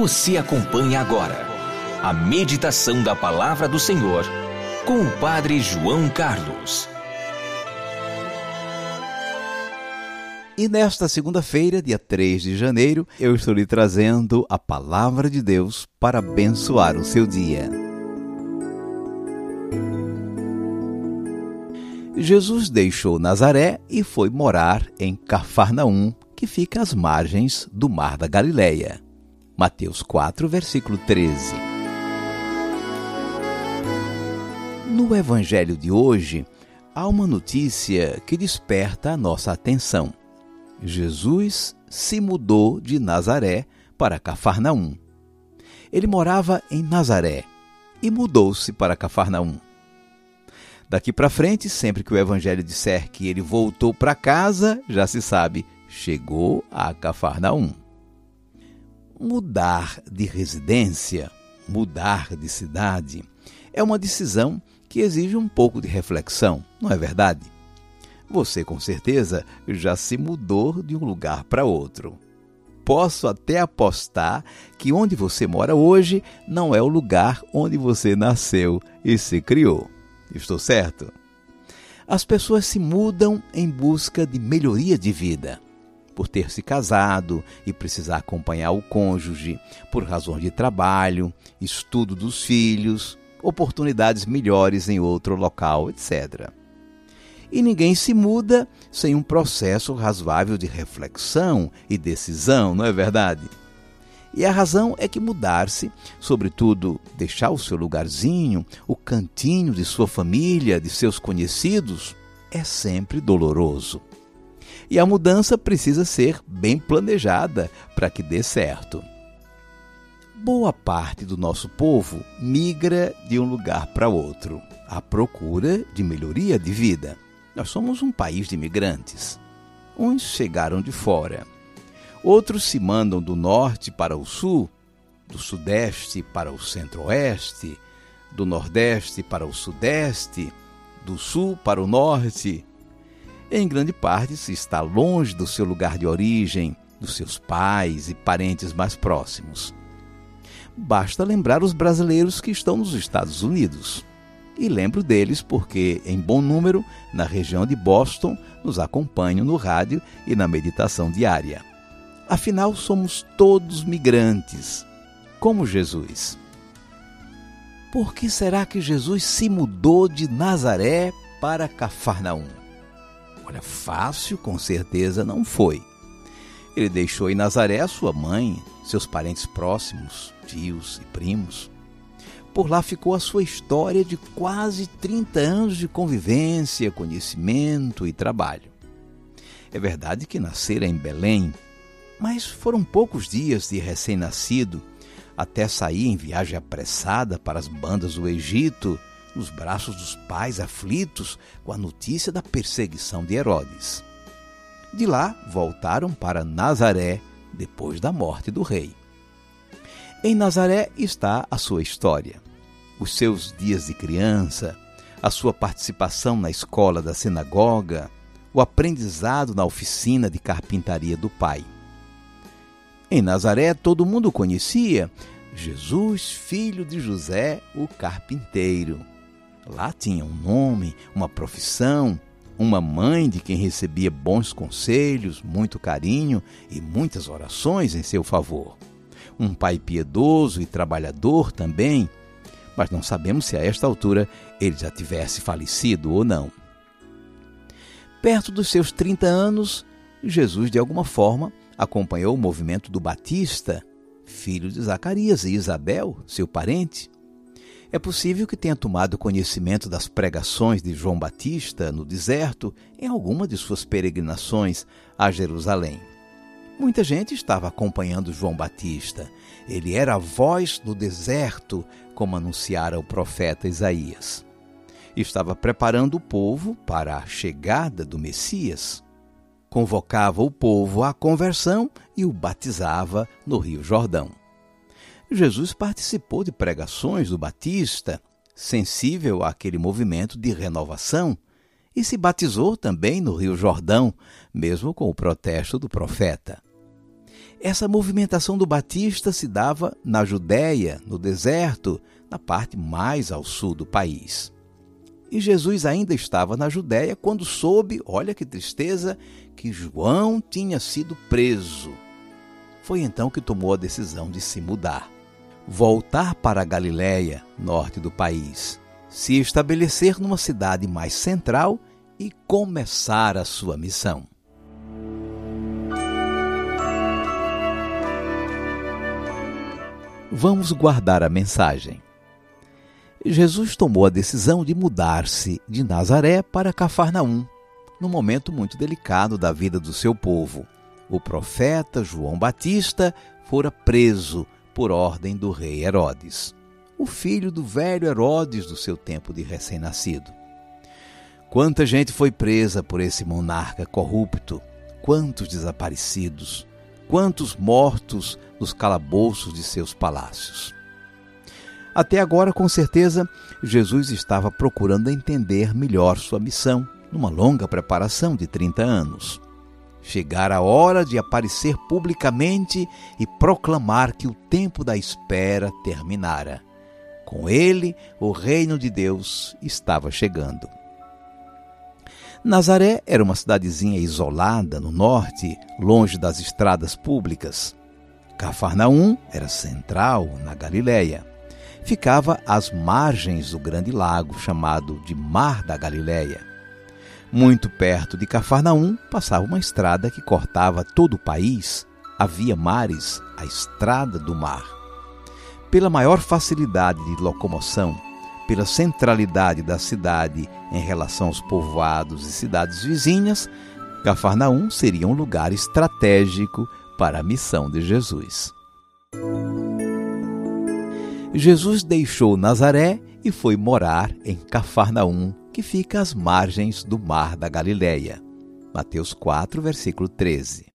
Você acompanha agora a meditação da palavra do Senhor com o Padre João Carlos. E nesta segunda-feira, dia 3 de janeiro, eu estou lhe trazendo a palavra de Deus para abençoar o seu dia. Jesus deixou Nazaré e foi morar em Cafarnaum, que fica às margens do Mar da Galileia. Mateus 4, versículo 13. No evangelho de hoje, há uma notícia que desperta a nossa atenção. Jesus se mudou de Nazaré para Cafarnaum. Ele morava em Nazaré e mudou-se para Cafarnaum. Daqui para frente, sempre que o evangelho disser que ele voltou para casa, já se sabe, chegou a Cafarnaum. Mudar de residência, mudar de cidade, é uma decisão que exige um pouco de reflexão, não é verdade? Você com certeza já se mudou de um lugar para outro. Posso até apostar que onde você mora hoje não é o lugar onde você nasceu e se criou. Estou certo? As pessoas se mudam em busca de melhoria de vida. Por ter se casado e precisar acompanhar o cônjuge, por razões de trabalho, estudo dos filhos, oportunidades melhores em outro local, etc. E ninguém se muda sem um processo razoável de reflexão e decisão, não é verdade? E a razão é que mudar-se, sobretudo deixar o seu lugarzinho, o cantinho de sua família, de seus conhecidos, é sempre doloroso. E a mudança precisa ser bem planejada para que dê certo. Boa parte do nosso povo migra de um lugar para outro, à procura de melhoria de vida. Nós somos um país de imigrantes. Uns chegaram de fora, outros se mandam do norte para o sul, do sudeste para o centro-oeste, do nordeste para o sudeste, do sul para o norte. Em grande parte se está longe do seu lugar de origem, dos seus pais e parentes mais próximos. Basta lembrar os brasileiros que estão nos Estados Unidos. E lembro deles porque, em bom número, na região de Boston, nos acompanham no rádio e na meditação diária. Afinal, somos todos migrantes, como Jesus. Por que será que Jesus se mudou de Nazaré para Cafarnaum? Olha, fácil com certeza não foi. Ele deixou em Nazaré sua mãe, seus parentes próximos, tios e primos. Por lá ficou a sua história de quase 30 anos de convivência, conhecimento e trabalho. É verdade que nascera em Belém, mas foram poucos dias de recém-nascido até sair em viagem apressada para as bandas do Egito, nos braços dos pais aflitos com a notícia da perseguição de Herodes. De lá voltaram para Nazaré depois da morte do rei. Em Nazaré está a sua história, os seus dias de criança, a sua participação na escola da sinagoga, o aprendizado na oficina de carpintaria do pai. Em Nazaré todo mundo conhecia Jesus, filho de José, o carpinteiro. Lá tinha um nome, uma profissão, uma mãe de quem recebia bons conselhos, muito carinho e muitas orações em seu favor. Um pai piedoso e trabalhador também, mas não sabemos se a esta altura ele já tivesse falecido ou não. Perto dos seus 30 anos, Jesus, de alguma forma, acompanhou o movimento do Batista, filho de Zacarias e Isabel, seu parente. É possível que tenha tomado conhecimento das pregações de João Batista no deserto em alguma de suas peregrinações a Jerusalém. Muita gente estava acompanhando João Batista. Ele era a voz do deserto, como anunciara o profeta Isaías. Estava preparando o povo para a chegada do Messias. Convocava o povo à conversão e o batizava no Rio Jordão. Jesus participou de pregações do Batista, sensível àquele movimento de renovação, e se batizou também no Rio Jordão, mesmo com o protesto do profeta. Essa movimentação do Batista se dava na Judéia, no deserto, na parte mais ao sul do país. E Jesus ainda estava na Judéia quando soube, olha que tristeza, que João tinha sido preso. Foi então que tomou a decisão de se mudar voltar para a Galiléia, norte do país, se estabelecer numa cidade mais central e começar a sua missão. Vamos guardar a mensagem. Jesus tomou a decisão de mudar-se de Nazaré para Cafarnaum, num momento muito delicado da vida do seu povo. O profeta João Batista fora preso por ordem do rei Herodes, o filho do velho Herodes do seu tempo de recém-nascido. Quanta gente foi presa por esse monarca corrupto, quantos desaparecidos, quantos mortos nos calabouços de seus palácios. Até agora, com certeza, Jesus estava procurando entender melhor sua missão, numa longa preparação de 30 anos. Chegar a hora de aparecer publicamente e proclamar que o tempo da espera terminara. Com ele, o reino de Deus estava chegando. Nazaré era uma cidadezinha isolada no norte, longe das estradas públicas. Cafarnaum era central, na Galiléia. Ficava às margens do grande lago chamado de Mar da Galiléia. Muito perto de Cafarnaum passava uma estrada que cortava todo o país. Havia mares, a estrada do mar. Pela maior facilidade de locomoção, pela centralidade da cidade em relação aos povoados e cidades vizinhas, Cafarnaum seria um lugar estratégico para a missão de Jesus. Jesus deixou Nazaré e foi morar em Cafarnaum, que fica às margens do mar da Galileia. Mateus 4, versículo 13.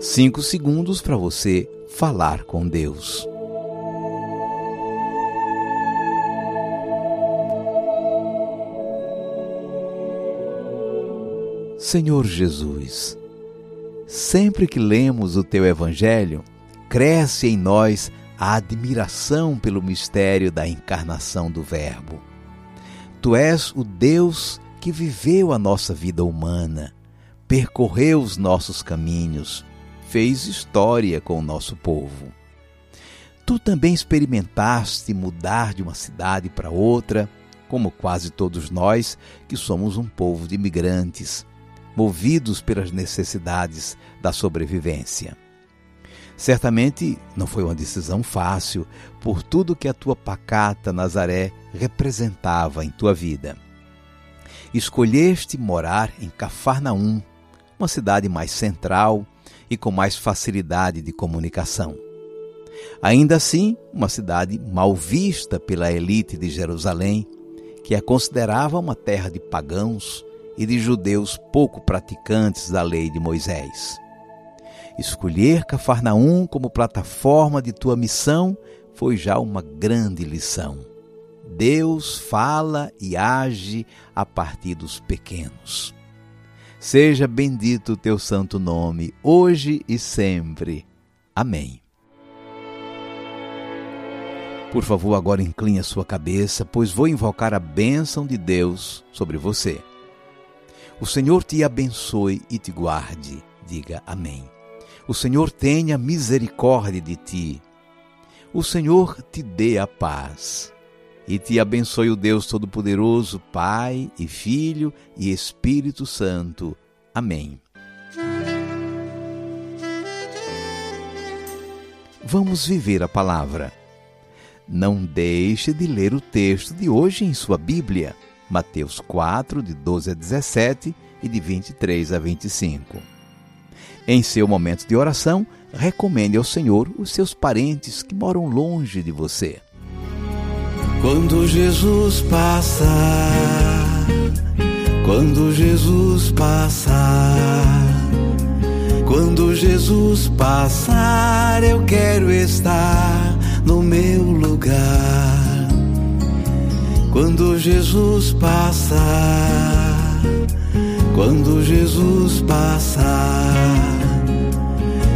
Cinco segundos para você falar com Deus. Senhor Jesus, sempre que lemos o teu Evangelho, cresce em nós a admiração pelo mistério da encarnação do Verbo. Tu és o Deus que viveu a nossa vida humana, percorreu os nossos caminhos, fez história com o nosso povo. Tu também experimentaste mudar de uma cidade para outra, como quase todos nós que somos um povo de imigrantes, movidos pelas necessidades da sobrevivência. Certamente não foi uma decisão fácil por tudo que a tua pacata Nazaré representava em tua vida. Escolheste morar em Cafarnaum, uma cidade mais central e com mais facilidade de comunicação. Ainda assim, uma cidade mal vista pela elite de Jerusalém, que a considerava uma terra de pagãos e de judeus pouco praticantes da lei de Moisés. Escolher Cafarnaum como plataforma de tua missão foi já uma grande lição. Deus fala e age a partir dos pequenos. Seja bendito o teu santo nome, hoje e sempre. Amém. Por favor, agora incline a sua cabeça, pois vou invocar a bênção de Deus sobre você. O Senhor te abençoe e te guarde. Diga amém. O Senhor tenha misericórdia de ti. O Senhor te dê a paz. E te abençoe o Deus Todo-Poderoso, Pai e Filho e Espírito Santo. Amém. Vamos viver a palavra. Não deixe de ler o texto de hoje em sua Bíblia. Mateus 4, de 12 a 17 e de 23 a 25. Em seu momento de oração, recomende ao Senhor os seus parentes que moram longe de você. Quando Jesus passa, quando Jesus passar, quando Jesus passar, eu quero estar no meu lugar. Quando Jesus passar, quando Jesus passar,